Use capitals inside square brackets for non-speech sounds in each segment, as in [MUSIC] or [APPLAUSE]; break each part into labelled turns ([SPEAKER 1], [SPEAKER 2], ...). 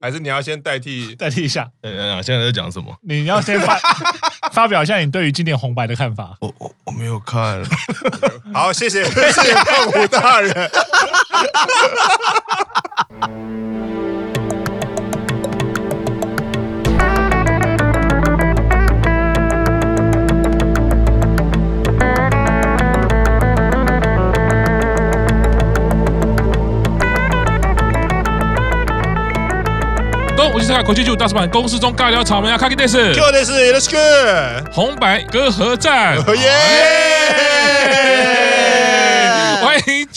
[SPEAKER 1] 还是你要先代替 [LAUGHS]
[SPEAKER 2] 代替一下？
[SPEAKER 3] 呃、嗯，现在在讲什么？
[SPEAKER 2] 你要先发 [LAUGHS] 发表一下你对于今年红白的看法。
[SPEAKER 3] 我我我没有看。[LAUGHS]
[SPEAKER 1] 好，谢谢谢谢胖虎大人。
[SPEAKER 4] 是看国际剧大师版，公司中尬聊草莓啊，卡基电视，
[SPEAKER 1] 卡基电视，Let's go，
[SPEAKER 4] 红白歌合战，
[SPEAKER 1] 耶！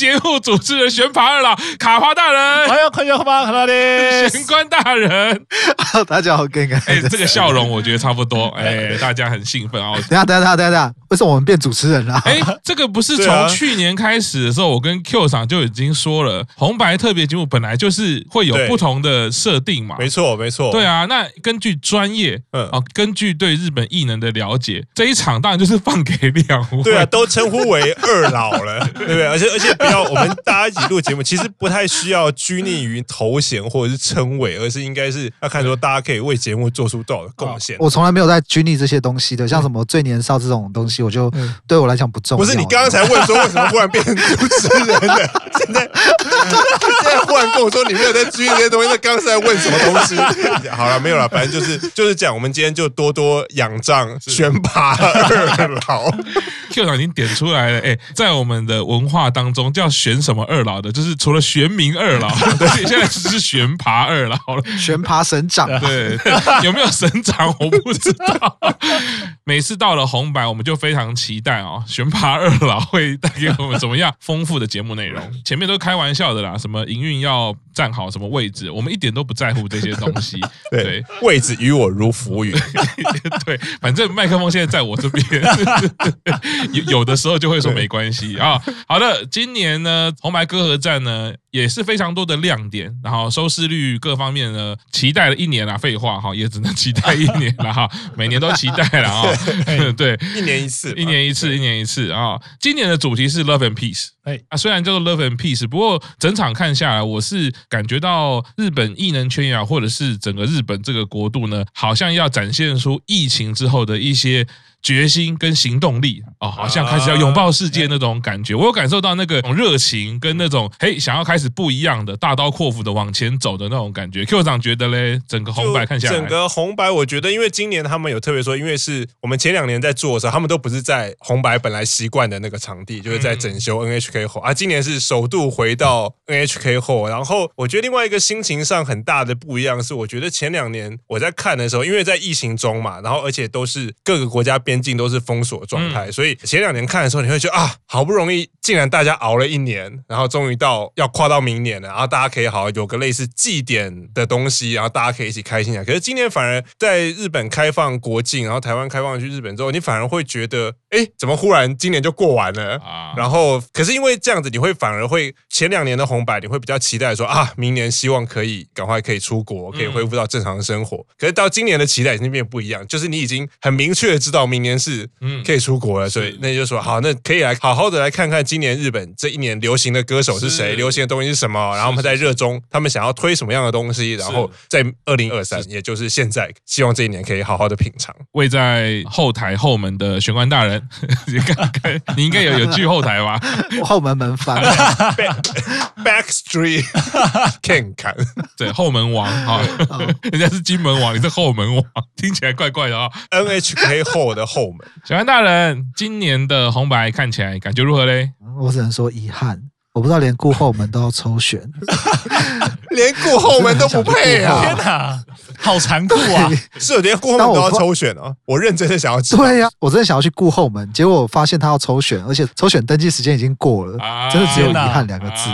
[SPEAKER 4] 欢迎节目主持人悬爬二老卡帕大人，
[SPEAKER 2] 欢迎看见红白卡帕的
[SPEAKER 4] 玄关大人，[LAUGHS]
[SPEAKER 5] 大家好，更改。
[SPEAKER 4] 哎，[LAUGHS] 这个笑容我觉得差不多，哎，[LAUGHS] 大家很兴奋啊！
[SPEAKER 5] 等下，等下，等下，等下。为什么我们变主持人了？
[SPEAKER 4] 哎，这个不是从去年开始的时候，我跟 Q 厂就已经说了，红白特别节目本来就是会有不同的设定嘛。
[SPEAKER 1] 没错，没错。
[SPEAKER 4] 对啊，那根据专业，嗯啊，根据对日本艺能的了解，这一场当然就是放给两位。
[SPEAKER 1] 对啊，都称呼为二老了，对不对？而且而且不要，我们大家一起录节目，其实不太需要拘泥于头衔或者是称谓，而是应该是要看说大家可以为节目做出多少的贡献。
[SPEAKER 5] 我从来没有在拘泥这些东西的，像什么最年少这种东西，我就对。我来讲不重要。
[SPEAKER 1] 不是你刚刚才问说为什么忽然变成主持人的？现在现在忽然跟我说你没有在拘泥这些东西，那刚刚是在问什么东西？[LAUGHS] 好了，没有了，反正就是就是讲，我们今天就多多仰仗选拔二老。[LAUGHS]
[SPEAKER 4] Q 长已经点出来了，哎，在我们的文化当中叫选什么二老的，就是除了玄冥二老，[LAUGHS] 对，现在只是玄爬二老了。
[SPEAKER 5] 悬爬省长，
[SPEAKER 4] 对，有没有省长我不知道。每次到了红白，我们就非常期待哦，玄爬二老会带给我们怎么样丰富的节目内容？前面都开玩笑的啦，什么营运要站好什么位置，我们一点都不在乎这些东西。[LAUGHS] 对，对
[SPEAKER 1] 位置与我如浮云。[LAUGHS]
[SPEAKER 4] 对，反正麦克风现在在我这边，[LAUGHS] 有有的时候就会说没关系啊。好的，今年呢，红白歌合战呢也是非常多的亮点，然后收视率各方面呢，期待了一年啊，废话哈，也只能期待一年了哈，[LAUGHS] 每年都期待了啊。[LAUGHS] [LAUGHS] 对，
[SPEAKER 1] 一年一次，
[SPEAKER 4] 一年一次，一年一次啊！今年的主题是 Love and Peace，哎啊，虽然叫做 Love and Peace，不过整场看下来，我是感觉到日本艺能圈呀，或者是整个日本这个国度呢，好像要展现出疫情之后的一些。决心跟行动力哦，好像开始要拥抱世界那种感觉，我有感受到那个热情跟那种嘿，想要开始不一样的大刀阔斧的往前走的那种感觉。Q 长觉得嘞，整个红白看下来，
[SPEAKER 1] 整个红白，我觉得因为今年他们有特别说，因为是我们前两年在做的时候，他们都不是在红白本来习惯的那个场地，就是在整修 NHK 后。啊，今年是首度回到 NHK 后，然后我觉得另外一个心情上很大的不一样是，我觉得前两年我在看的时候，因为在疫情中嘛，然后而且都是各个国家边境都是封锁状态，所以前两年看的时候，你会觉得啊，好不容易竟然大家熬了一年，然后终于到要跨到明年了，然后大家可以好好有个类似祭典的东西，然后大家可以一起开心一下。可是今年反而在日本开放国境，然后台湾开放去日本之后，你反而会觉得，哎，怎么忽然今年就过完了啊？然后可是因为这样子，你会反而会前两年的红白，你会比较期待说啊，明年希望可以赶快可以出国，可以恢复到正常的生活。可是到今年的期待已经变不一样，就是你已经很明确的知道明年是。嗯，可以出国了，所以那就说好，那可以来好好的来看看今年日本这一年流行的歌手是谁，流行的东西是什么，然后我们在热衷，他们想要推什么样的东西，然后在二零二三，也就是现在，希望这一年可以好好的品尝。
[SPEAKER 4] 位在后台后门的玄关大人，[LAUGHS] 你看看，你应该有有句后台吧？[LAUGHS]
[SPEAKER 5] 后门门房
[SPEAKER 1] ，Backstreet [LAUGHS] Ken 看，
[SPEAKER 4] 对，后门王啊，人家是金门王，你是后门王，听起来怪怪的啊。
[SPEAKER 1] NHK 后的后门。
[SPEAKER 4] 小安大人，今年的红白看起来感觉如何嘞？
[SPEAKER 5] 我只能说遗憾，我不知道连顾后门都要抽选，[LAUGHS]
[SPEAKER 1] 连顾后门都不配啊！
[SPEAKER 2] 天哪，好残酷啊！
[SPEAKER 1] 是，连顾后门都要抽选啊！我认真的想要
[SPEAKER 5] 对呀，我真的想要去顾后门，结果我发现他要抽选，而且抽选登记时间已经过了，真的只有遗憾两个字。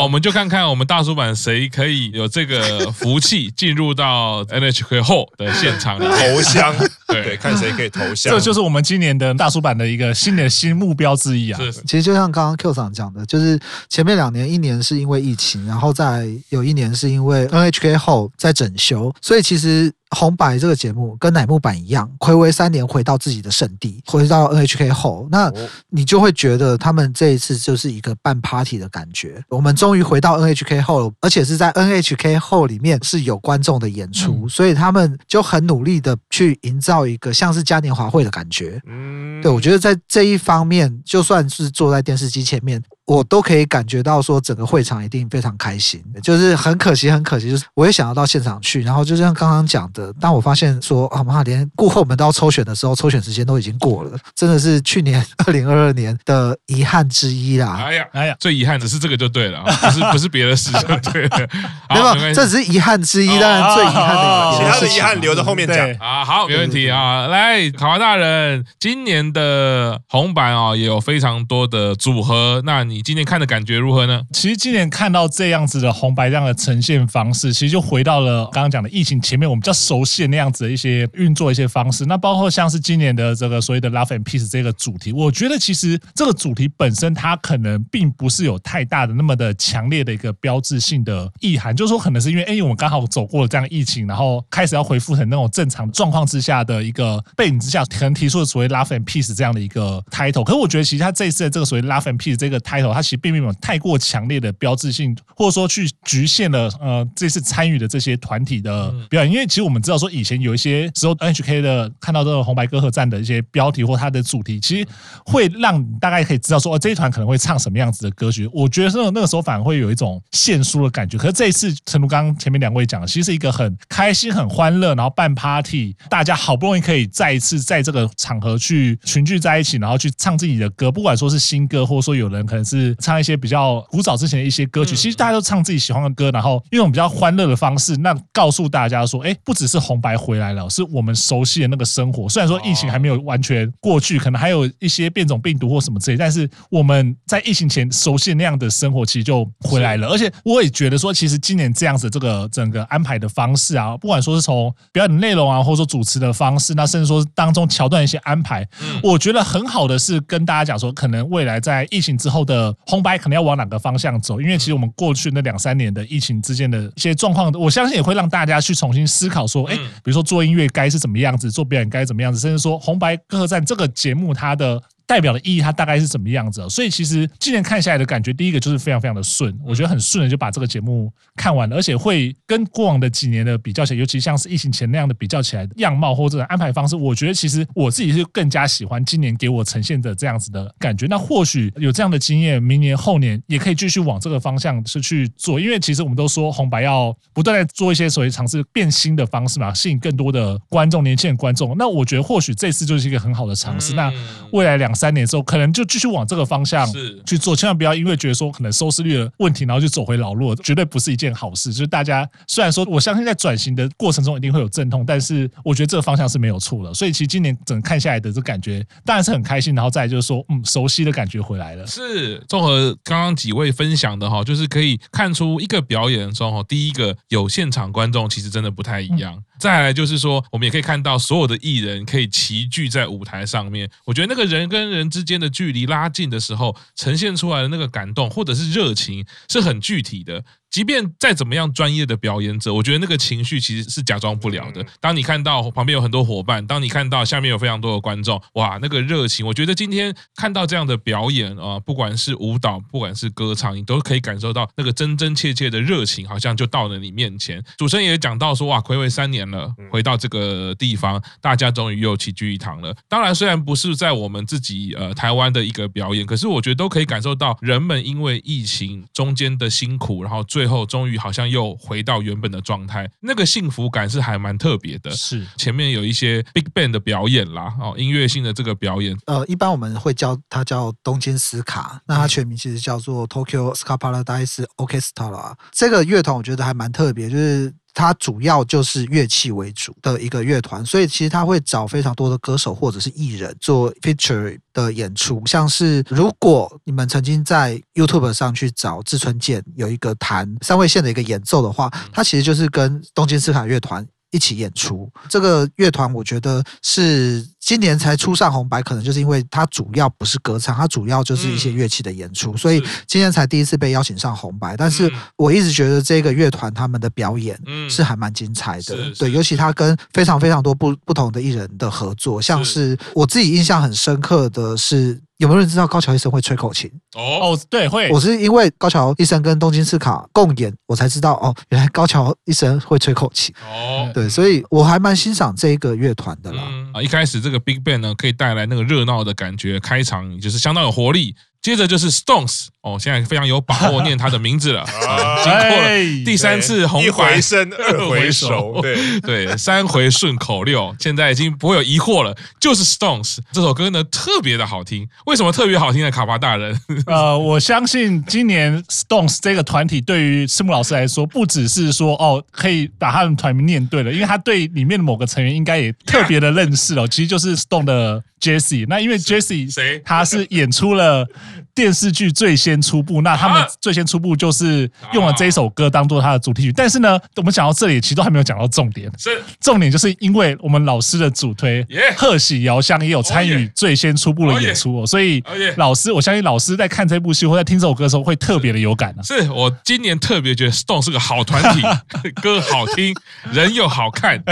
[SPEAKER 4] 好，我们就看看我们大叔版谁可以有这个福气 [LAUGHS] 进入到 NHK 后的现场
[SPEAKER 1] 头香，对，看谁可以投香。
[SPEAKER 2] 这就是我们今年的大叔版的一个新的新目标之一啊。
[SPEAKER 5] 其实就像刚刚 Q 厂讲的，就是前面两年，一年是因为疫情，然后再有一年是因为 NHK 后在整修，所以其实。红白这个节目跟乃木坂一样，暌违三年回到自己的圣地，回到 NHK 后，那你就会觉得他们这一次就是一个办 party 的感觉。我们终终于回到 NHK 后，而且是在 NHK 后里面是有观众的演出，嗯、所以他们就很努力的去营造一个像是嘉年华会的感觉。嗯，对，我觉得在这一方面，就算是坐在电视机前面。我都可以感觉到说，整个会场一定非常开心。就是很可惜，很可惜，就是我也想要到现场去。然后就像刚刚讲的，当我发现说啊妈，连顾后门都要抽选的时候，抽选时间都已经过了，真的是去年 [LAUGHS] 二零二二年的遗憾之一啦。
[SPEAKER 4] 哎呀，哎呀，最遗憾的是这个就对了，不是 [LAUGHS] 不是别的事情对了。
[SPEAKER 5] 没有，这只是遗憾之一，当然最遗憾的，
[SPEAKER 1] 其他的遗憾留着后面讲
[SPEAKER 4] 啊。好，没问题啊。来，卡华大人，今年的红白啊也有非常多的组合，那你今天看的感觉如何呢？
[SPEAKER 2] 其实今年看到这样子的红白这样的呈现方式，其实就回到了刚刚讲的疫情前面我们比较熟悉的那样子的一些运作一些方式。那包括像是今年的这个所谓的 Love and Peace 这个主题，我觉得其实这个主题本身它可能并不是有太大的那么的强烈的一个标志性的意涵，就是说可能是因为哎，我们刚好走过了这样疫情，然后开始要恢复成那种正常状况之下的一个背景之下，可能提出了所谓 Love and Peace 这样的一个 title。可是我觉得其实他这一次的这个所谓 Love and Peace 这个 title，它其实并。没有太过强烈的标志性，或者说去局限了呃这次参与的这些团体的表演，因为其实我们知道说以前有一些时候 NHK 的看到这个红白歌合战的一些标题或它的主题，其实会让你大概可以知道说哦这一团可能会唱什么样子的歌曲。我觉得那那个时候反而会有一种献书的感觉。可是这一次，陈如刚刚前面两位讲的，其实是一个很开心、很欢乐，然后办 party，大家好不容易可以再一次在这个场合去群聚在一起，然后去唱自己的歌，不管说是新歌，或者说有人可能是唱。一些比较古早之前的一些歌曲，其实大家都唱自己喜欢的歌，然后用比较欢乐的方式，那告诉大家说，哎，不只是红白回来了，是我们熟悉的那个生活。虽然说疫情还没有完全过去，可能还有一些变种病毒或什么之类，但是我们在疫情前熟悉的那样的生活，其实就回来了。而且我也觉得说，其实今年这样子这个整个安排的方式啊，不管说是从表演内容啊，或者说主持的方式，那甚至说当中桥段一些安排，我觉得很好的是跟大家讲说，可能未来在疫情之后的红白。可能要往哪个方向走？因为其实我们过去那两三年的疫情之间的一些状况，我相信也会让大家去重新思考说，哎，比如说做音乐该是怎么样子，做表演该怎么样子，甚至说红白歌合战这个节目它的。代表的意义，它大概是什么样子？哦所以其实今年看下来的感觉，第一个就是非常非常的顺，我觉得很顺的就把这个节目看完了，而且会跟过往的几年的比较起来，尤其像是疫情前那样的比较起来的样貌或者安排方式，我觉得其实我自己是更加喜欢今年给我呈现的这样子的感觉。那或许有这样的经验，明年后年也可以继续往这个方向是去做，因为其实我们都说红白要不断在做一些所谓尝试变新的方式嘛，吸引更多的观众、年轻人观众。那我觉得或许这次就是一个很好的尝试。那未来两三年之后，可能就继续往这个方向去做，千万不要因为觉得说可能收视率的问题，然后就走回老路，绝对不是一件好事。就是大家虽然说，我相信在转型的过程中一定会有阵痛，但是我觉得这个方向是没有错的。所以其实今年整个看下来的这感觉当然是很开心，然后再来就是说，嗯，熟悉的感觉回来了。
[SPEAKER 4] 是综合刚刚几位分享的哈，就是可以看出一个表演的时候哈，第一个有现场观众其实真的不太一样。嗯再来就是说，我们也可以看到所有的艺人可以齐聚在舞台上面。我觉得那个人跟人之间的距离拉近的时候，呈现出来的那个感动或者是热情，是很具体的。即便再怎么样专业的表演者，我觉得那个情绪其实是假装不了的。当你看到旁边有很多伙伴，当你看到下面有非常多的观众，哇，那个热情，我觉得今天看到这样的表演啊，不管是舞蹈，不管是歌唱，你都可以感受到那个真真切切的热情，好像就到了你面前。主持人也讲到说，哇，睽违三年了，回到这个地方，大家终于又齐聚一堂了。当然，虽然不是在我们自己呃台湾的一个表演，可是我觉得都可以感受到人们因为疫情中间的辛苦，然后最后终于好像又回到原本的状态，那个幸福感是还蛮特别的。
[SPEAKER 2] 是
[SPEAKER 4] 前面有一些 Big Band 的表演啦，哦，音乐性的这个表演。
[SPEAKER 5] 呃，一般我们会叫它叫东京斯卡，那它全名其实叫做 Tokyo Ska Paradise Orchestra。这个乐团我觉得还蛮特别，就是。它主要就是乐器为主的一个乐团，所以其实他会找非常多的歌手或者是艺人做 feature 的演出。像是如果你们曾经在 YouTube 上去找志村健有一个弹三味线的一个演奏的话，他其实就是跟东京斯卡乐团一起演出。这个乐团我觉得是。今年才初上红白，可能就是因为它主要不是歌唱，它主要就是一些乐器的演出，嗯、所以今年才第一次被邀请上红白。但是我一直觉得这个乐团他们的表演是还蛮精彩的，嗯、对，尤其他跟非常非常多不不同的艺人的合作，像是我自己印象很深刻的是。有没有人知道高桥医生会吹口琴？
[SPEAKER 4] 哦，
[SPEAKER 2] 哦，对，会，
[SPEAKER 5] 我是因为高桥医生跟东京赤卡共演，我才知道哦，原来高桥医生会吹口琴。
[SPEAKER 4] 哦，
[SPEAKER 5] 对，所以我还蛮欣赏这一个乐团的啦。
[SPEAKER 4] 嗯啊，一开始这个 Big Bang 呢，可以带来那个热闹的感觉，开场就是相当有活力。接着就是 Stones 哦，现在非常有把握念他的名字了。[LAUGHS] 啊、经过了第三次红白，
[SPEAKER 1] 一回生二回熟，对
[SPEAKER 4] 对，三回顺口溜，现在已经不会有疑惑了，就是 Stones 这首歌呢特别的好听。为什么特别好听呢？卡巴大人，
[SPEAKER 2] 呃，我相信今年 Stones 这个团体对于赤木老师来说，不只是说哦可以把他们团名念对了，因为他对里面的某个成员应该也特别的认识了。[LAUGHS] 其实就是 Stone 的 Jesse，那因为 Jesse
[SPEAKER 4] 谁
[SPEAKER 2] 他是演出了。电视剧最先出步，那他们最先出步就是用了这一首歌当做他的主题曲。但是呢，我们讲到这里，其实都还没有讲到重点。
[SPEAKER 4] 是
[SPEAKER 2] 重点，就是因为我们老师的主推贺喜遥香也有参与最先出步的演出哦，所以老师，我相信老师在看这部戏或在听这首歌的时候会特别的有感呢。
[SPEAKER 4] 是我今年特别觉得 Stone 是个好团体，[LAUGHS] 歌好听，人又好看，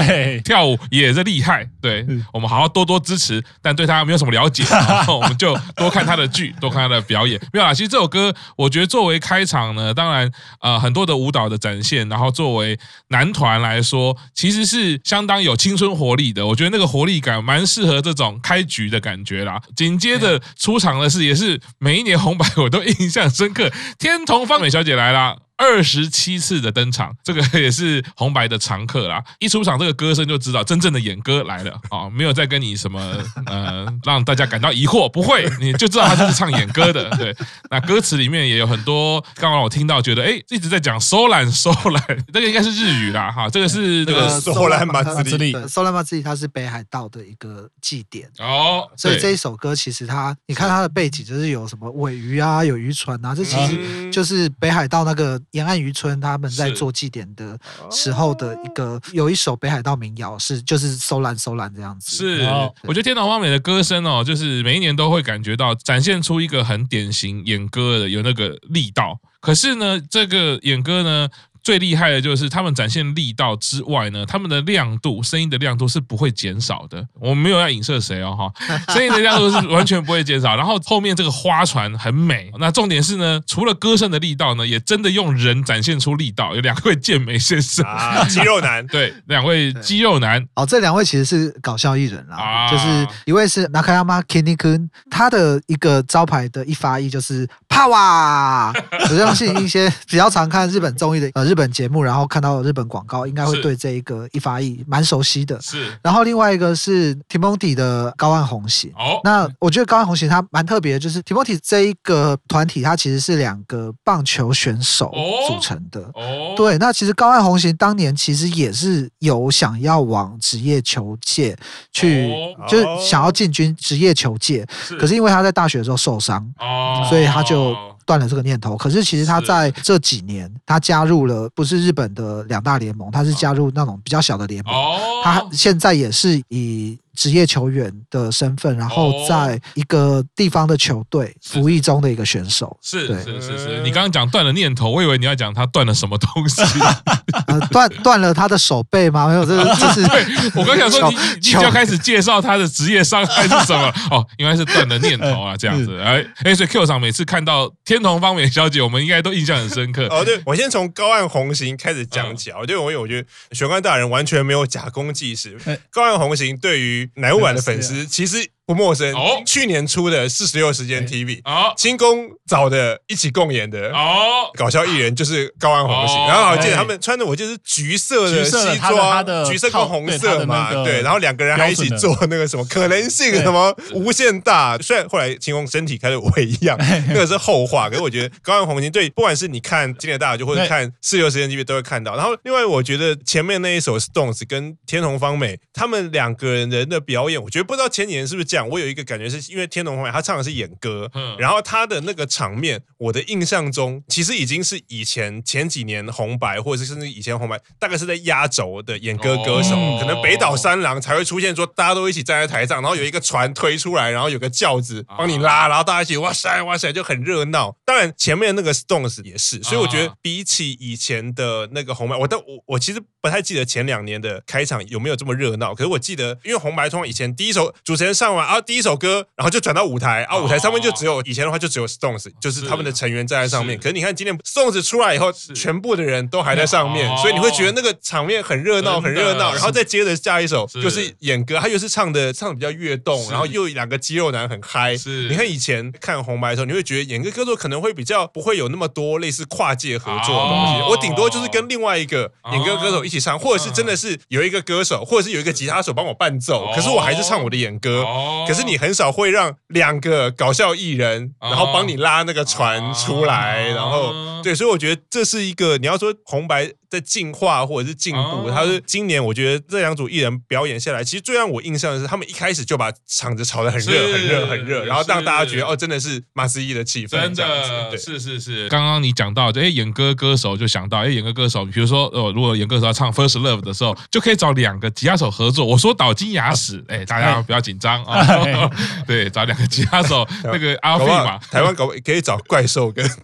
[SPEAKER 4] 跳舞也是厉害。对，我们好好多多支持，但对他没有什么了解，[LAUGHS] 然后我们就多看他的剧，多看他的表演。没有啦，其实这首歌，我觉得作为开场呢，当然，呃，很多的舞蹈的展现，然后作为男团来说，其实是相当有青春活力的。我觉得那个活力感蛮适合这种开局的感觉啦。紧接着出场的是，也是每一年红白我都印象深刻，天童方美小姐来啦。二十七次的登场，这个也是红白的常客啦。一出场，这个歌声就知道真正的演歌来了啊、哦！没有再跟你什么呃，让大家感到疑惑，不会，你就知道他就是唱演歌的。[LAUGHS] 对，那歌词里面也有很多，刚刚我听到觉得哎，一直在讲收揽收揽，这个应该是日语啦哈。这个是那个
[SPEAKER 1] 收揽马自力，
[SPEAKER 5] 收揽马自力，它是北海道的一个祭典
[SPEAKER 4] 哦。
[SPEAKER 5] 所以这一首歌其实它，你看它的背景就是有什么尾鱼啊，有渔船啊，这其实就是北海道那个。沿岸渔村，他们在做祭典的时候的一个有一首北海道民谣，是就是收揽收揽这样子。
[SPEAKER 4] 是，我觉得天堂花美的歌声哦，就是每一年都会感觉到展现出一个很典型演歌的有那个力道。可是呢，这个演歌呢。最厉害的就是他们展现力道之外呢，他们的亮度，声音的亮度是不会减少的。我没有要影射谁哦哈，[LAUGHS] 声音的亮度是完全不会减少。然后后面这个花船很美。那重点是呢，除了歌声的力道呢，也真的用人展现出力道。有两位健美先生
[SPEAKER 1] 啊，肌肉男，[LAUGHS]
[SPEAKER 4] 对，两位肌肉男。
[SPEAKER 5] 哦，这两位其实是搞笑艺人啦，啊、就是一位是 Nakayama Kinnikuin，他的一个招牌的一发一就是帕哇。[LAUGHS] 我相信一些比较常看日本综艺的呃日。本节目，然后看到日本广告，应该会对这一个一发一蛮熟悉的。
[SPEAKER 4] 是，
[SPEAKER 5] 然后另外一个是 Timothy 的高岸红行。
[SPEAKER 4] 哦，
[SPEAKER 5] 那我觉得高岸红行他蛮特别的，就是 Timothy 这一个团体，它其实是两个棒球选手组成的。
[SPEAKER 4] 哦，
[SPEAKER 5] 对，那其实高岸红行当年其实也是有想要往职业球界去，
[SPEAKER 4] 哦、
[SPEAKER 5] 就是想要进军职业球界，可是因为他在大学的时候受伤，
[SPEAKER 4] 哦，
[SPEAKER 5] 所以他就。断了这个念头，可是其实他在这几年，他加入了不是日本的两大联盟，他是加入那种比较小的联盟，他现在也是以。职业球员的身份，然后在一个地方的球队服役中的一个选手，
[SPEAKER 4] 是是是是。你刚刚讲断了念头，我以为你要讲他断了什么东西，[LAUGHS]
[SPEAKER 5] 呃，断断了他的手背吗？没有，这 [LAUGHS] 这是
[SPEAKER 4] 对。我刚想说，你你就要开始介绍他的职业伤害是什么？[LAUGHS] 哦，应该是断了念头啊，这样子。哎哎，所以 Q 场每次看到天童方美小姐，我们应该都印象很深刻。
[SPEAKER 1] 哦，对，我先从高岸红行开始讲起啊。我觉得我我觉得玄关大人完全没有假公济私。高岸红行对于乃木坂的粉丝其实。不陌生哦，去年出的四十六时间 TV 哦，清宫找的一起共演的哦，搞笑艺人就是高安红行，然后我记得他们穿的我记得是橘色的西装，橘色跟红色嘛，对，然后两个人还一起做那个什么可能性什么无限大，虽然后来清宫身体开始萎样，[LAUGHS] 那个是后话，可是我觉得高安红行对，不管是你看今年大就或者看四十六时间 TV 都会看到，然后另外我觉得前面那一首 Stones 跟天虹方美他们两个人的表演，我觉得不知道前几年是不是这样。我有一个感觉是因为天龙红海他唱的是演歌，嗯然后他的那个场面，我的印象中其实已经是以前前几年红白，或者是甚至以前红白，大概是在压轴的演歌歌手，可能北岛三郎才会出现，说大家都一起站在台上，然后有一个船推出来，然后有个轿子帮你拉，然后大家一起哇塞哇塞就很热闹。当然前面那个 Stones 也是，所以我觉得比起以前的那个红白，我但我我其实不太记得前两年的开场有没有这么热闹，可是我记得因为红白通常以前第一首主持人上完。啊，第一首歌，然后就转到舞台啊，舞台上面就只有以前的话就只有 Stones，就是他们的成员站在上面。可是你看今天 Stones 出来以后，全部的人都还在上面，所以你会觉得那个场面很热闹，很热闹。然后再接着下一首就是演歌，他又是唱的唱的比较跃动，然后又两个肌肉男很嗨。是。你看以前看红白的时候，你会觉得演歌歌手可能会比较不会有那么多类似跨界合作的东西，我顶多就是跟另外一个演歌歌手一起唱，或者是真的是有一个歌手，或者是有一个吉他手帮我伴奏，可是我还是唱我的演歌。可是你很少会让两个搞笑艺人，然后帮你拉那个船出来，然后对，所以我觉得这是一个你要说红白。在进化或者是进步，他是今年我觉得这两组艺人表演下来，其实最让我印象的是，他们一开始就把场子炒得很热、很热、很热，然后让大家觉得哦，真的是马斯一的气氛，真的，
[SPEAKER 4] 是是是。刚刚你讲到，哎，演歌歌手就想到，哎，演歌歌手，比如说哦，如果演歌歌手要唱《First Love》的时候，就可以找两个吉他手合作。我说倒金牙齿，哎，大家不要紧张啊，[LAUGHS] 对，找两个吉他手，那个阿飞嘛，
[SPEAKER 1] 台湾搞可以找怪兽跟 [LAUGHS]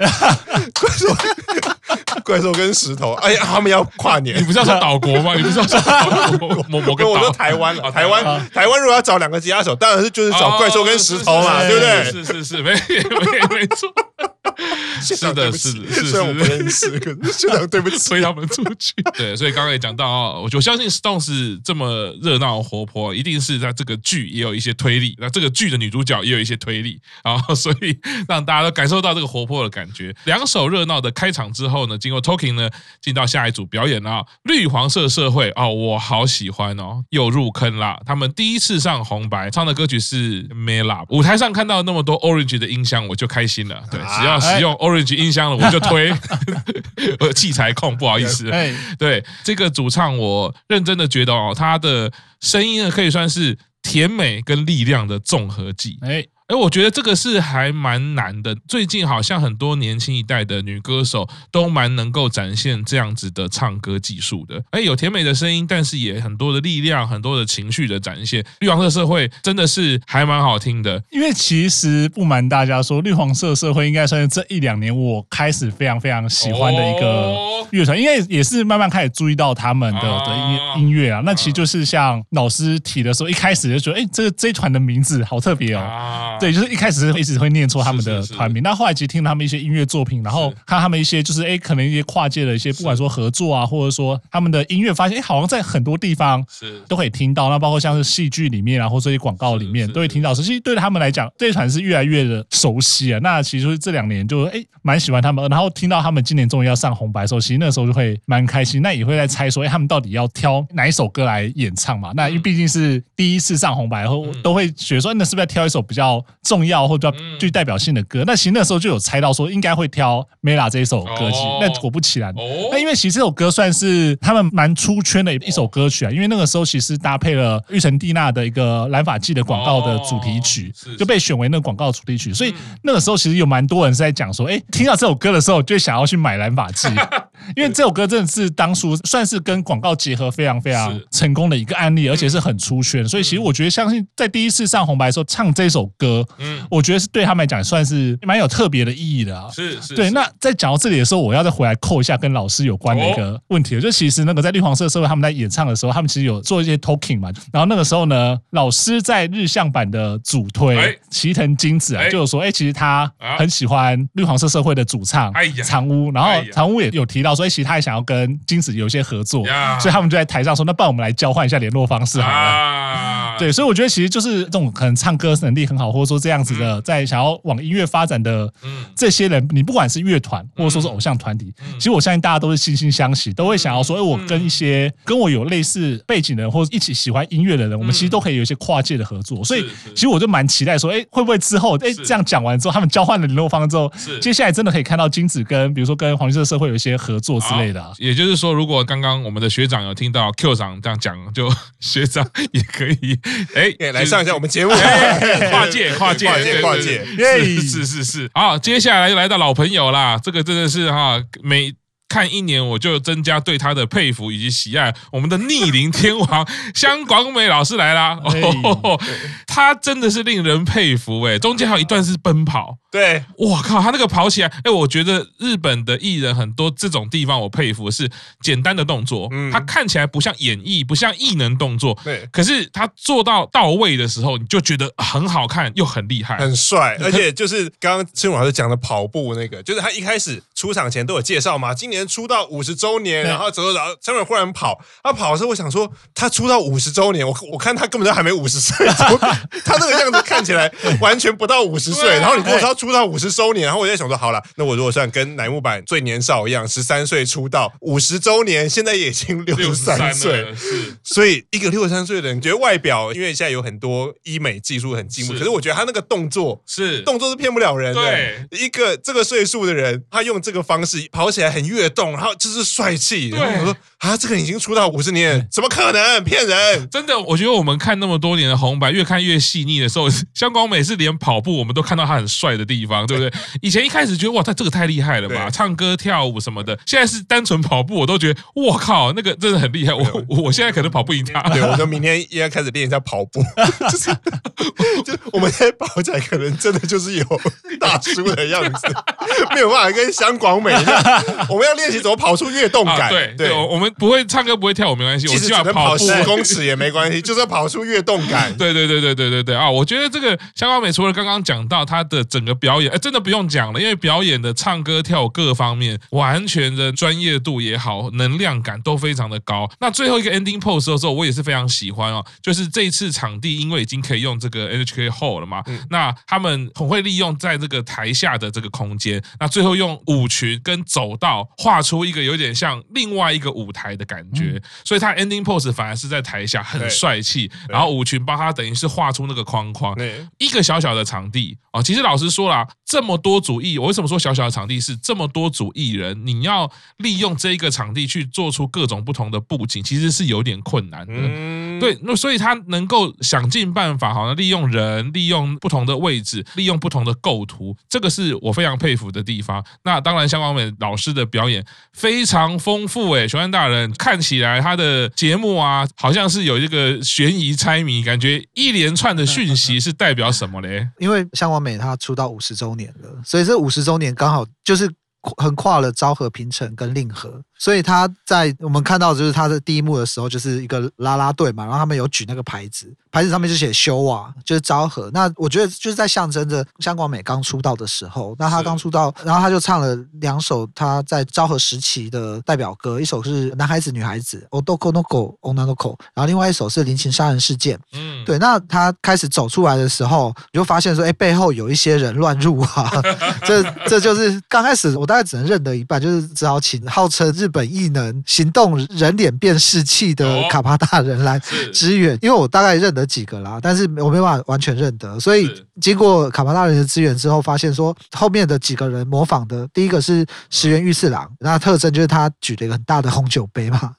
[SPEAKER 1] 怪兽。怪兽跟石头，哎呀，他们要跨年。
[SPEAKER 4] 你不是要说岛国吗？[LAUGHS] 你不是要说岛国？某某个岛？
[SPEAKER 1] 我说台湾了，台湾，台湾如果要找两个吉他手，当然是就是找怪兽跟石头嘛，对不对？
[SPEAKER 4] 是是是，没没没错。[LAUGHS] 是的，是的，是
[SPEAKER 1] 虽然我不认识，可是现场对不起，[LAUGHS]
[SPEAKER 4] 推他们出去。[LAUGHS] 对，所以刚刚也讲到啊，我就相信 Stones 这么热闹活泼，一定是在这个剧也有一些推力。那这个剧的女主角也有一些推力然后，所以让大家都感受到这个活泼的感觉。两首热闹的开场之后呢，经过 Talking 呢，进到下一组表演了。绿黄色社会哦，我好喜欢哦，又入坑了。他们第一次上红白，唱的歌曲是 Mela。舞台上看到那么多 Orange 的音箱，我就开心了。对，只要使用 Orange 音箱了，我就推。[LAUGHS] 我器材控，不好意思。对这个主唱，我认真的觉得哦，他的声音呢，可以算是甜美跟力量的综合技。哎。哎，我觉得这个是还蛮难的。最近好像很多年轻一代的女歌手都蛮能够展现这样子的唱歌技术的。哎，有甜美的声音，但是也很多的力量，很多的情绪的展现。绿黄色社会真的是还蛮好听的。
[SPEAKER 2] 因为其实不瞒大家说，绿黄色社会应该算是这一两年我开始非常非常喜欢的一个乐团，因为也是慢慢开始注意到他们的的音音乐啊。那其实就是像老师提的时候，一开始就觉得，哎，这个这一团的名字好特别哦。对，就是一开始一直会念错他们的团名，那后来其实听他们一些音乐作品，然后看他们一些就是哎，可能一些跨界的一些，不管说合作啊，或者说他们的音乐，发现哎，好像在很多地方是都可以听到。那包括像是戏剧里面，啊，或这些广告里面都会听到。实际对他们来讲，这一团是越来越的熟悉啊。那其实这两年就哎蛮喜欢他们，然后听到他们今年终于要上红白的时候，其实那时候就会蛮开心。那也会在猜说，哎，他们到底要挑哪一首歌来演唱嘛？那因为毕竟是第一次上红白，然后都会觉得说，那是不是要挑一首比较重要或者比较具代表性的歌，那其实那时候就有猜到说应该会挑 Mela 这一首歌曲，那果不其然，那因为其实这首歌算是他们蛮出圈的一首歌曲啊，因为那个时候其实搭配了玉成蒂娜的一个蓝发剂的广告的主题曲，就被选为那个广告主题曲，所以那个时候其实有蛮多人是在讲说，哎，听到这首歌的时候就想要去买蓝发剂，[LAUGHS] 因为这首歌真的是当初算是跟广告结合非常非常成功的一个案例，而且是很出圈，所以其实我觉得相信在第一次上红白的时候唱这首歌，嗯，我觉得是。对他们来讲算是蛮有特别的意义的啊。
[SPEAKER 4] 是是。
[SPEAKER 2] 对，那在讲到这里的时候，我要再回来扣一下跟老师有关的一个问题。就其实那个在绿黄色社会他们在演唱的时候，他们其实有做一些 talking 嘛。然后那个时候呢，老师在日向版的主推齐藤金子啊，就有说，哎，其实他很喜欢绿黄色社会的主唱长屋。然后长屋也有提到说，哎，其实他也想要跟金子有一些合作，所以他们就在台上说，那不然我们来交换一下联络方式好了。对，所以我觉得其实就是这种可能唱歌能力很好，或者说这样子的在。想要往音乐发展的这些人，你不管是乐团或者说是偶像团体，其实我相信大家都是惺惺相惜，都会想要说，哎，我跟一些跟我有类似背景的人，或者一起喜欢音乐的人，我们其实都可以有一些跨界的合作。所以，其实我就蛮期待说，哎，会不会之后，哎，这样讲完之后，他们交换了联络方式之后，接下来真的可以看到金子跟比如说跟黄金色社会有一些合作之类的。
[SPEAKER 4] 也就是说，如果刚刚我们的学长有听到 Q 长这样讲，就学长也可以，[LAUGHS] 哎，
[SPEAKER 1] 来上一下我们节目，[LAUGHS]
[SPEAKER 4] 跨界，跨界，跨界，跨界。是是是是，好，接下来又来到老朋友啦，这个真的是哈，每看一年我就增加对他的佩服以及喜爱。我们的逆龄天王香广美老师来啦，哦，他真的是令人佩服哎，中间还有一段是奔跑。
[SPEAKER 1] 对，
[SPEAKER 4] 我靠，他那个跑起来，哎，我觉得日本的艺人很多这种地方我佩服是简单的动作，嗯，他看起来不像演绎，不像艺能动作，
[SPEAKER 1] 对，
[SPEAKER 4] 可是他做到到位的时候，你就觉得很好看又很厉害，
[SPEAKER 1] 很帅，而且就是刚刚青龙老师讲的跑步那个，就是他一开始出场前都有介绍嘛，今年出道五十周年，然后走走，然后陈伟忽然跑，他跑的时候，我想说他出道五十周年，我我看他根本就还没五十岁，他那个样子看起来完全不到五十岁，然后你跟我说他。出道五十周年，然后我在想说，好了，那我如果算跟乃木坂最年少一样，十三岁出道，五十周年，现在也已经六十三岁，是，所以一个六十三岁的人，觉得外表，因为现在有很多医美技术很进步，可是我觉得他那个动作
[SPEAKER 4] 是。
[SPEAKER 1] 动作是骗不了人的。
[SPEAKER 4] 对，
[SPEAKER 1] 一个这个岁数的人，他用这个方式跑起来很跃动，然后就是帅气。然后我说啊，这个已经出道五十年，怎么可能骗人？
[SPEAKER 4] 真的，我觉得我们看那么多年的红白，越看越细腻的时候，香港美是连跑步我们都看到他很帅的地方，对不对？[LAUGHS] 以前一开始觉得哇，他这个太厉害了吧，唱歌跳舞什么的。现在是单纯跑步，我都觉得我靠，那个真的很厉害。我我现在可能跑不赢他。
[SPEAKER 1] 对，我说明天应该开始练一下跑步。就是，就我们现在跑起来，可能真的就是有大叔的样子，没有办法跟香港美一样。[LAUGHS] 我们要练习怎么跑出跃动感。
[SPEAKER 4] 对对，我们不会唱歌，不会跳舞没关系，我
[SPEAKER 1] 只要跑十公尺也没关系，[LAUGHS] 就是要跑出跃动感。
[SPEAKER 4] 对对对对对对对啊！我觉得这个香港美除了刚刚讲到他的整个表演，哎，真的不用。讲了，因为表演的唱歌跳舞各方面，完全的专业度也好，能量感都非常的高。那最后一个 ending pose 的时候，我也是非常喜欢哦。就是这一次场地因为已经可以用这个 NHK Hall 了嘛，嗯、那他们很会利用在这个台下的这个空间，那最后用舞群跟走道画出一个有点像另外一个舞台的感觉。嗯、所以他 ending pose 反而是在台下很帅气，然后舞群帮他等于是画出那个框框。一个小小的场地哦，其实老实说啦，这么多。多组艺，我为什么说小小的场地是这么多组艺人？你要利用这一个场地去做出各种不同的布景，其实是有点困难的。嗯、对，那所以他能够想尽办法，好像利用人，利用不同的位置，利用不同的构图，这个是我非常佩服的地方。那当然，香港美老师的表演非常丰富。哎，熊安大人看起来他的节目啊，好像是有一个悬疑猜谜，感觉一连串的讯息是代表什么嘞？[LAUGHS]
[SPEAKER 5] 因为香港美他出道五十周年了。所以这五十周年刚好就是横跨了昭和、平成跟令和。所以他在我们看到就是他的第一幕的时候，就是一个啦啦队嘛，然后他们有举那个牌子，牌子上面就写修啊，就是昭和。那我觉得就是在象征着香广美刚出道的时候，那他刚出道，[LAUGHS] 然后他就唱了两首他在昭和时期的代表歌，一首是男孩子女孩子，Odoko no ko Onna no ko，然后另外一首是林情杀人事件。嗯，对。那他开始走出来的时候，你就发现说，哎，背后有一些人乱入啊，这这就是刚开始我大概只能认得一半，就是只好请号称日本艺能行动人脸辨识器的卡帕大人来支援，因为我大概认得几个啦，但是我没办法完全认得，所以经过卡帕大人的支援之后，发现说后面的几个人模仿的，第一个是石原裕次郎，那特征就是他举了一个很大的红酒杯嘛，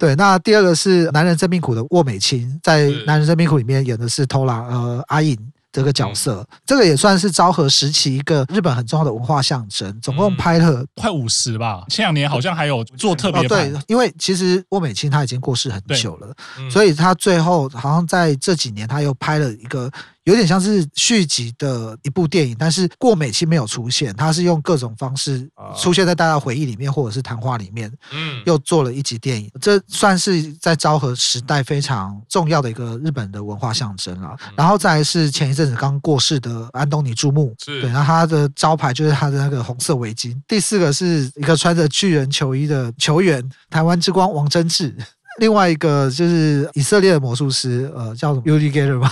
[SPEAKER 5] 对，那第二个是男人真命苦的渥美清，在男人真命苦里面演的是偷拉呃阿影。这个角色，嗯、这个也算是昭和时期一个日本很重要的文化象征。总共拍了、嗯、
[SPEAKER 2] 快五十吧，前两年好像还有做特
[SPEAKER 5] 别对，因为其实渥美清他已经过世很久了，嗯、所以他最后好像在这几年他又拍了一个。有点像是续集的一部电影，但是过美期没有出现，他是用各种方式出现在大家回忆里面，或者是谈话里面，嗯，又做了一集电影，这算是在昭和时代非常重要的一个日本的文化象征了。然后再来是前一阵子刚过世的安东尼朱木，是对，然后他的招牌就是他的那个红色围巾。第四个是一个穿着巨人球衣的球员，台湾之光王贞治。另外一个就是以色列的魔术师，呃，叫什么？[LAUGHS] 尤里盖勒吧，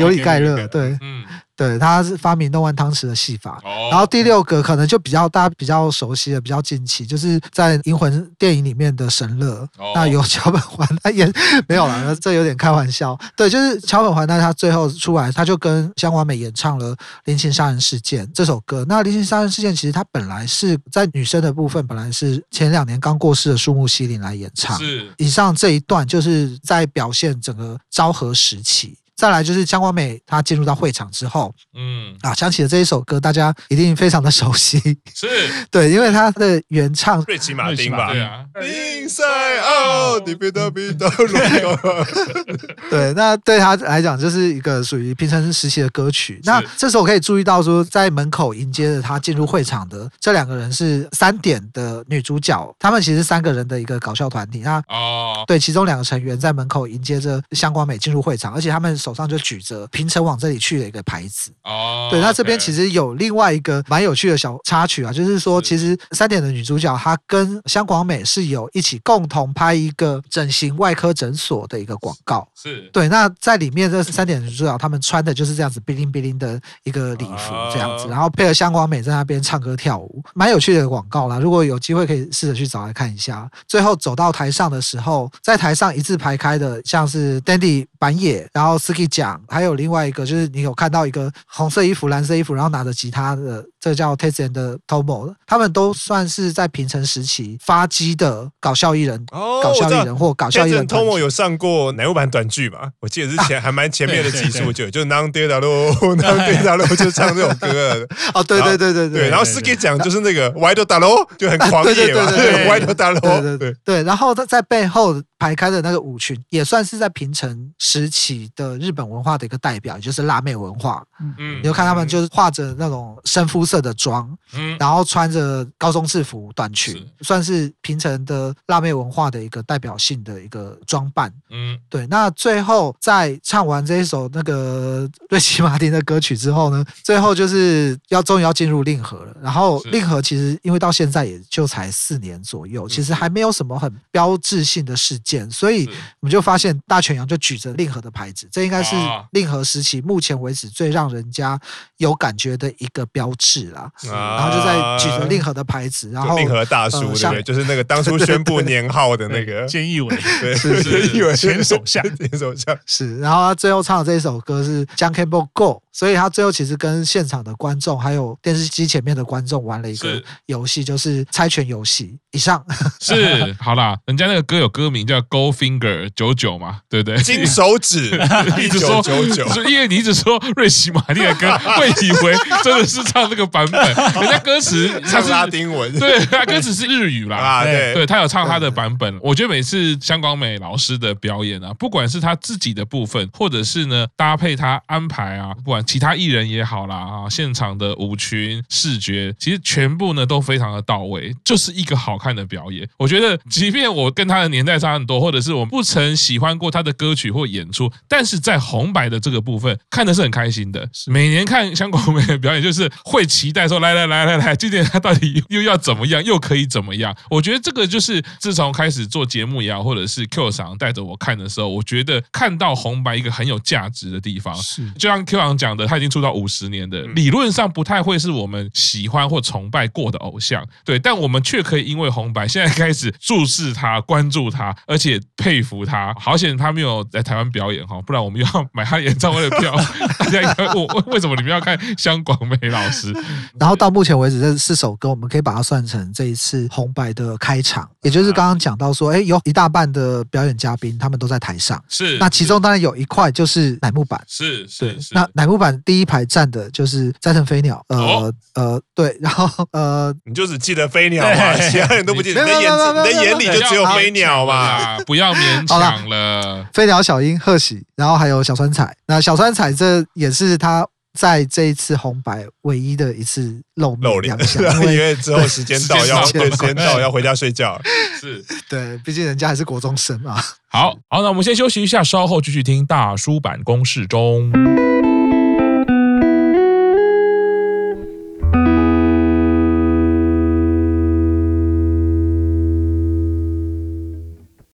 [SPEAKER 5] 尤里盖勒，对，嗯。对，他是发明弄完汤匙的戏法。哦、然后第六个可能就比较大家比较熟悉的，比较近期，就是在《银魂》电影里面的神乐。哦、那有桥本环奈 [LAUGHS] 演没有了，这有点开玩笑。对，就是桥本环奈他最后出来，他就跟香广美演唱了《林琴杀人事件》这首歌。那《林琴杀人事件》其实他本来是在女生的部分，本来是前两年刚过世的树木希林来演唱。是。以上这一段就是在表现整个昭和时期。再来就是香光美，她进入到会场之后，
[SPEAKER 4] 嗯。
[SPEAKER 5] 啊，想起了这一首歌，大家一定非常的熟悉，[LAUGHS]
[SPEAKER 4] 是。[LAUGHS]
[SPEAKER 5] 对，因为她的原唱
[SPEAKER 1] 瑞奇马丁吧？
[SPEAKER 4] 对啊
[SPEAKER 1] ，Inside out，你别到别到路
[SPEAKER 5] 对，那对他来讲就是一个属于平成时期的歌曲。那这时候我可以注意到说，在门口迎接着他进入会场的这两个人是三点的女主角，他们其实三个人的一个搞笑团体。那
[SPEAKER 4] 哦，
[SPEAKER 5] 对，其中两个成员在门口迎接着香光美进入会场，而且他们手上就举着平成往这里去的一个牌子。
[SPEAKER 4] 哦，
[SPEAKER 5] 对，那这
[SPEAKER 4] 边
[SPEAKER 5] 其实有另外一个蛮有趣的小插曲啊，就是说，其实三点的女主角她跟香广美是有一起共同拍一个整形外科诊所的一个广告。
[SPEAKER 4] 是
[SPEAKER 5] 对，那在里面这三点女主角她们穿的就是这样子 bling bling 的一个礼服这样子，
[SPEAKER 1] 哦
[SPEAKER 5] 然后配合香广美在那边唱歌跳舞，蛮有趣的广告啦。如果有机会可以试着去找来看一下。最后走到台上的时候，在台上一字排开的像是 Dandy 板野，然后可以讲，还有另外一个就是你有看到一个红色衣服、蓝色衣服，然后拿着吉他的，这个叫 Tetsuya 的 Tomo，他们都算是在平成时期发迹的搞笑艺人、
[SPEAKER 1] 哦
[SPEAKER 5] 搞笑艺人或搞笑艺人。
[SPEAKER 1] Tomo 有上过乃木坂短剧嘛？我记得之前还蛮前面的集数就有，就 Non d e a 路 Non d e a 路就唱这首歌。[LAUGHS]
[SPEAKER 5] 哦，对对对对
[SPEAKER 1] 对，然后 Ski 讲就是那个 Wide 大楼就很狂野嘛，对 Wide 大楼，
[SPEAKER 5] 对对对对，然后他在背后排开的那个舞群，也算是在平成时期的日本文化的一个代表，也就是辣妹文化。
[SPEAKER 4] 嗯嗯
[SPEAKER 5] 你就看他们就是画着那种深肤色的妆，
[SPEAKER 4] 嗯。
[SPEAKER 5] 然后穿着高中制服短裙
[SPEAKER 4] 是，
[SPEAKER 5] 算是平成的辣妹文化的一个代表性的一个装扮。
[SPEAKER 4] 嗯。
[SPEAKER 5] 对，那最后在唱完这一首那个瑞奇马丁的歌曲之后呢，最后就是要终于要进入令和了。然
[SPEAKER 4] 后
[SPEAKER 5] 令和其实因为到现在也就才四年左右，其实还没有什么很标志性的事件，所以我们就发现大泉洋就举着令和的牌子，这应该是
[SPEAKER 4] 啊。
[SPEAKER 5] 令和时期目前为止最让人家有感觉的一个标志啦。
[SPEAKER 4] 是
[SPEAKER 5] 然后就在举着令和的牌子，然后
[SPEAKER 1] 令和大叔，对不对？就是那个当初宣布年号的那个，[LAUGHS]
[SPEAKER 2] 菅义伟。
[SPEAKER 1] 对，
[SPEAKER 5] 是。[LAUGHS]
[SPEAKER 4] 是
[SPEAKER 1] 以为
[SPEAKER 2] 前首相
[SPEAKER 1] 前首相，
[SPEAKER 5] 是，然后他最后唱的这一首歌是《Jungle Go》，所以他最后其实跟现场的观众还有电视机前面的观众玩了一
[SPEAKER 4] 个
[SPEAKER 5] 游戏，就是猜拳游戏。以上，[LAUGHS]
[SPEAKER 4] 是好啦，人家那个歌有歌名叫 Go Finger 九九嘛，对不对？
[SPEAKER 1] 金手指一 [LAUGHS]
[SPEAKER 4] 一直说
[SPEAKER 1] 九九九，
[SPEAKER 4] 是因为你一直说瑞奇玛丽的歌，会以为真的是唱这个版本，人家歌词他 [LAUGHS]
[SPEAKER 1] 唱
[SPEAKER 4] 是
[SPEAKER 1] 拉丁文，
[SPEAKER 4] 对，他歌词是日语啦。
[SPEAKER 1] 啊，对
[SPEAKER 4] 对他有唱他的版本，我觉得每次香港美老师的表演啊，不管是他自己的部分，或者是呢搭配他安排啊，不管其他艺人也好啦啊，现场的舞群视觉，其实全部呢都非常的到位，就是一个好看的表演。我觉得，即便我跟他的年代差很多，或者是我不曾喜欢过他的歌曲或演出，但是在红白的这个部分看的是很开心的。每年看香港美的表演，就是会期待说，来来来来来，今年他到底 [LAUGHS] 又要怎么样，又可以怎么样？我觉得这个就是自从开始做节目也好，或者是 Q 赏带着我看的时候，我觉得看到红白一个很有价值的地方。
[SPEAKER 2] 是
[SPEAKER 4] 就像 Q 昂讲的，他已经出道五十年的，理论上不太会是我们喜欢或崇拜过的偶像，对，但我们却可以因为红白现在开始注视他、关注他，而且佩服他。好险他没有在台湾表演哈，不然我们又要买他演唱会的票。[LAUGHS] 大家应该问为为什么你们要看香广美老师？[LAUGHS]
[SPEAKER 5] 然后到目前为止这四首歌，我们可以把它算成这一次红白的开场，也就是刚刚讲到说，哎，有一大半的表演嘉宾他们都在台上，
[SPEAKER 4] 是
[SPEAKER 5] 那其中当然有一块就是乃木坂。
[SPEAKER 4] 是是，是，
[SPEAKER 5] 那乃木坂第一排站的就是斋藤飞鸟，呃、
[SPEAKER 4] 哦
[SPEAKER 5] 呃，对，然后呃，
[SPEAKER 1] 你就只记得飞鸟嘛，其他人都不记得。你的眼你的眼里就只有飞鸟嘛。
[SPEAKER 4] 不要勉强了。
[SPEAKER 5] 飞鸟小樱、贺喜，然后还有小川彩。那小川彩这也是他在这一次红白唯一的一次露
[SPEAKER 1] 露脸
[SPEAKER 5] 面亮相，因 [LAUGHS]
[SPEAKER 1] 因
[SPEAKER 5] 为
[SPEAKER 1] 为之后
[SPEAKER 4] 时间到要
[SPEAKER 1] 对时间到要回家睡觉。
[SPEAKER 4] 是。
[SPEAKER 5] 对，毕竟人家还是国中生嘛。
[SPEAKER 6] 好好，那我们先休息一下，稍后继续听大叔版公式中。